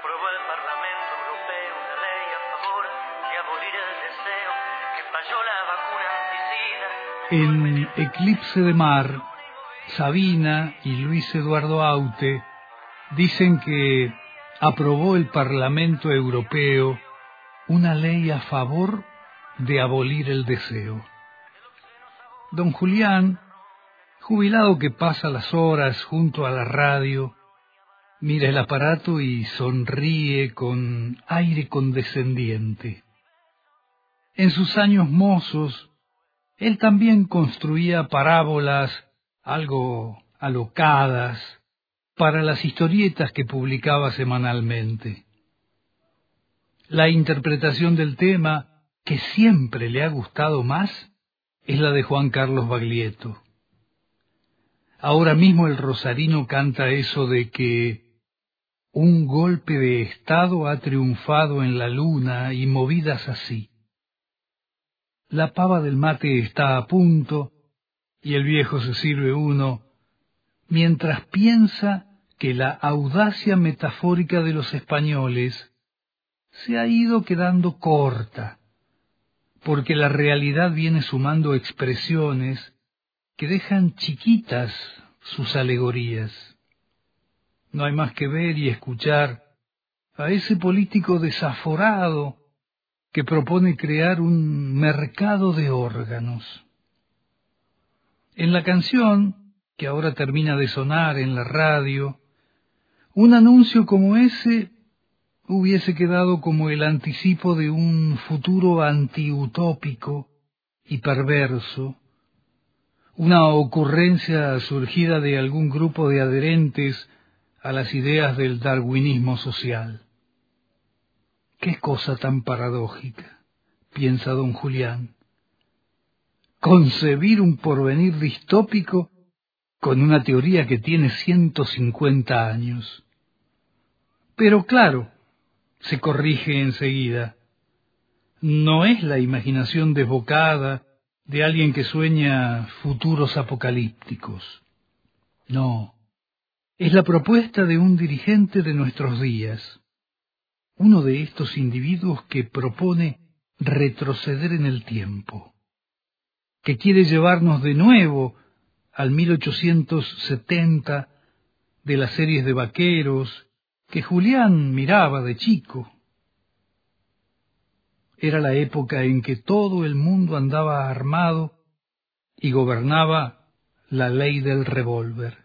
aprobó el Parlamento Europeo una ley a favor de abolir el deseo, que falló la vacuna anticida. En Eclipse de Mar, Sabina y Luis Eduardo Aute dicen que aprobó el Parlamento Europeo una ley a favor de abolir el deseo. Don Julián, jubilado que pasa las horas junto a la radio, mira el aparato y sonríe con aire condescendiente. En sus años mozos, él también construía parábolas algo alocadas para las historietas que publicaba semanalmente. La interpretación del tema que siempre le ha gustado más es la de Juan Carlos Baglietto. Ahora mismo el rosarino canta eso de que un golpe de Estado ha triunfado en la luna y movidas así. La pava del mate está a punto y el viejo se sirve uno mientras piensa que la audacia metafórica de los españoles se ha ido quedando corta, porque la realidad viene sumando expresiones que dejan chiquitas sus alegorías. No hay más que ver y escuchar a ese político desaforado que propone crear un mercado de órganos. En la canción, que ahora termina de sonar en la radio, un anuncio como ese hubiese quedado como el anticipo de un futuro antiutópico y perverso, una ocurrencia surgida de algún grupo de adherentes a las ideas del darwinismo social. Qué cosa tan paradójica, piensa don Julián. Concebir un porvenir distópico con una teoría que tiene 150 años. Pero claro, se corrige enseguida. No es la imaginación desbocada de alguien que sueña futuros apocalípticos. No, es la propuesta de un dirigente de nuestros días, uno de estos individuos que propone retroceder en el tiempo, que quiere llevarnos de nuevo al 1870 de las series de vaqueros que Julián miraba de chico. Era la época en que todo el mundo andaba armado y gobernaba la ley del revólver.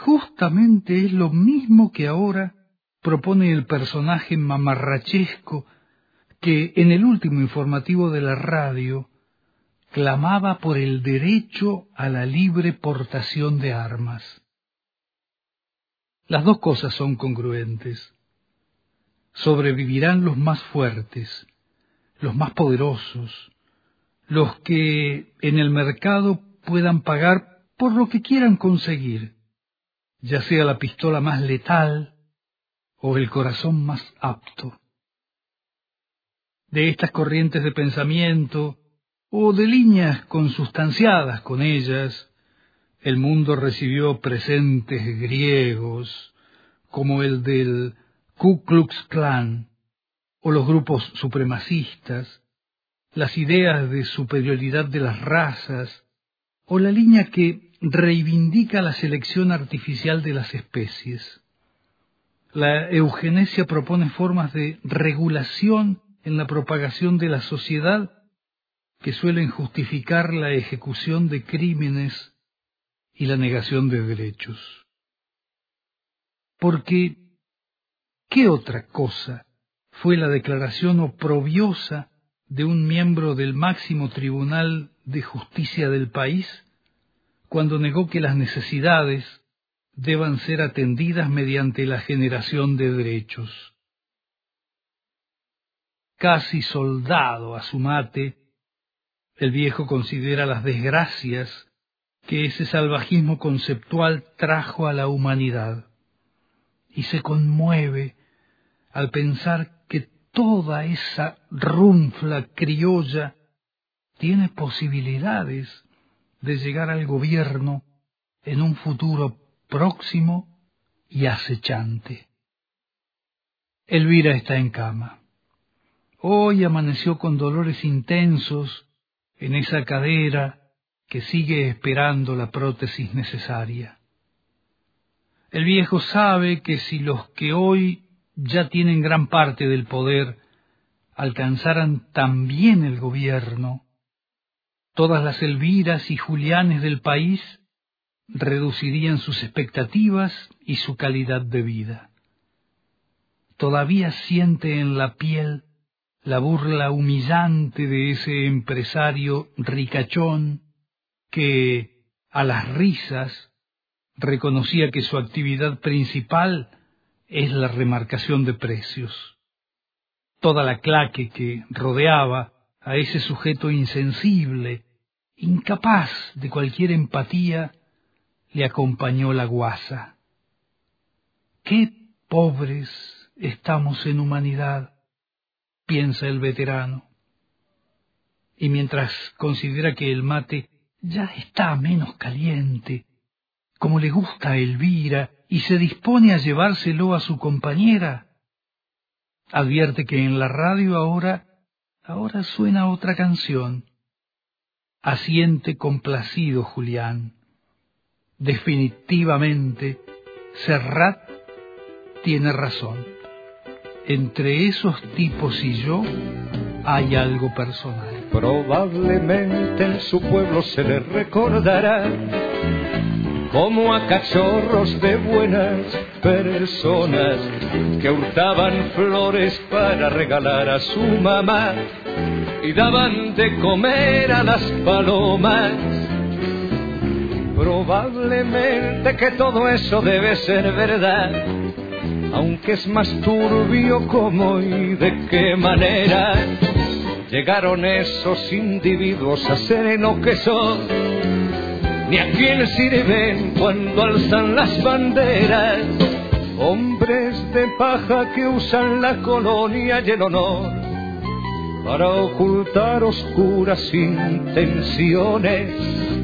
Justamente es lo mismo que ahora propone el personaje mamarrachesco que en el último informativo de la radio clamaba por el derecho a la libre portación de armas. Las dos cosas son congruentes. Sobrevivirán los más fuertes, los más poderosos, los que en el mercado puedan pagar por lo que quieran conseguir, ya sea la pistola más letal o el corazón más apto. De estas corrientes de pensamiento o de líneas consustanciadas con ellas, el mundo recibió presentes griegos como el del Ku Klux Klan o los grupos supremacistas, las ideas de superioridad de las razas o la línea que reivindica la selección artificial de las especies. La eugenesia propone formas de regulación en la propagación de la sociedad que suelen justificar la ejecución de crímenes y la negación de derechos. Porque, ¿qué otra cosa fue la declaración oprobiosa de un miembro del máximo tribunal de justicia del país cuando negó que las necesidades deban ser atendidas mediante la generación de derechos? Casi soldado a su mate, el viejo considera las desgracias que ese salvajismo conceptual trajo a la humanidad y se conmueve al pensar que toda esa runfla criolla tiene posibilidades de llegar al gobierno en un futuro próximo y acechante. Elvira está en cama. Hoy amaneció con dolores intensos en esa cadera que sigue esperando la prótesis necesaria. El viejo sabe que si los que hoy ya tienen gran parte del poder alcanzaran también el gobierno, todas las Elviras y Julianes del país reducirían sus expectativas y su calidad de vida. Todavía siente en la piel la burla humillante de ese empresario ricachón que, a las risas, reconocía que su actividad principal es la remarcación de precios. Toda la claque que rodeaba a ese sujeto insensible, incapaz de cualquier empatía, le acompañó la guasa. Qué pobres estamos en humanidad, piensa el veterano. Y mientras considera que el mate ya está menos caliente, como le gusta a Elvira, y se dispone a llevárselo a su compañera, advierte que en la radio ahora, ahora suena otra canción. Asiente complacido Julián. Definitivamente, Serrat tiene razón. Entre esos tipos y yo hay algo personal. Probablemente en su pueblo se le recordará como a cachorros de buenas personas que hurtaban flores para regalar a su mamá y daban de comer a las palomas. Probablemente que todo eso debe ser verdad, aunque es más turbio cómo y de qué manera llegaron esos individuos a ser lo que son ni a quién sirven cuando alzan las banderas. Hombres de paja que usan la colonia y el honor para ocultar oscuras intenciones.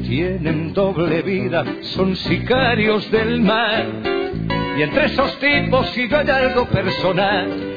Tienen doble vida, son sicarios del mar. Y entre esos tipos si hay algo personal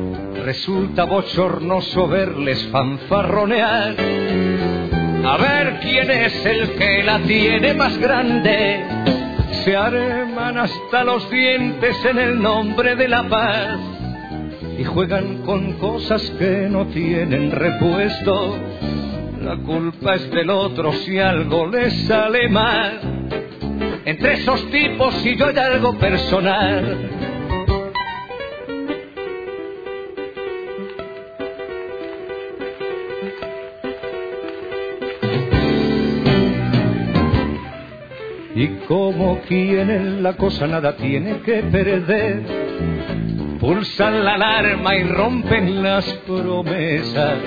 resulta bochornoso verles fanfarronear. A ver quién es el que la tiene más grande. Se arman hasta los dientes en el nombre de la paz y juegan con cosas que no tienen repuesto. La culpa es del otro si algo les sale mal. Entre esos tipos si yo hay algo personal Y como quien en la cosa nada tiene que perder, pulsan la alarma y rompen las promesas.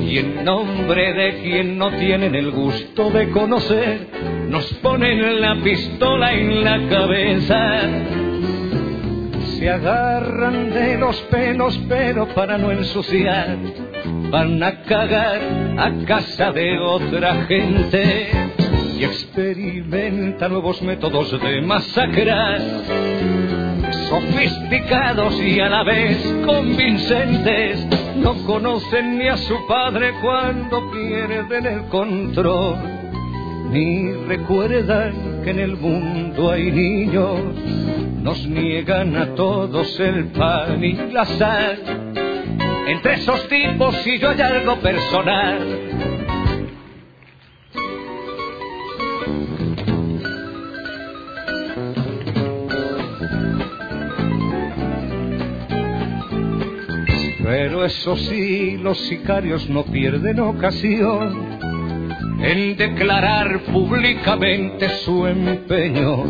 Y en nombre de quien no tienen el gusto de conocer, nos ponen la pistola en la cabeza. Se agarran de los pelos, pero para no ensuciar, van a cagar a casa de otra gente y experimenta nuevos métodos de masacrar, sofisticados y a la vez convincentes. No conocen ni a su padre cuando pierden el control, ni recuerdan que en el mundo hay niños. Nos niegan a todos el pan y la sal. Entre esos tipos, si yo hay algo personal, Pero eso sí, los sicarios no pierden ocasión en declarar públicamente su empeño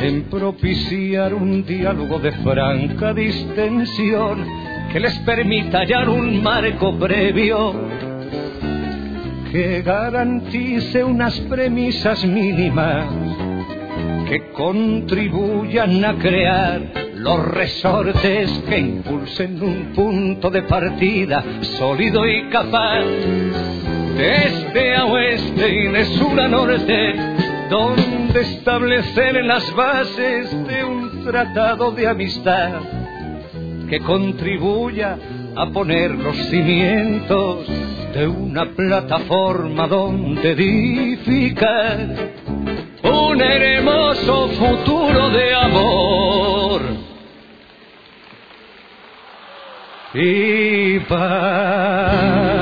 en propiciar un diálogo de franca distensión que les permita hallar un marco previo que garantice unas premisas mínimas que contribuyan a crear los resortes que impulsen un punto de partida sólido y capaz. De este a oeste y de sur a norte donde establecer las bases de un tratado de amistad que contribuya a poner los cimientos de una plataforma donde edificar un hermoso futuro de amor y paz.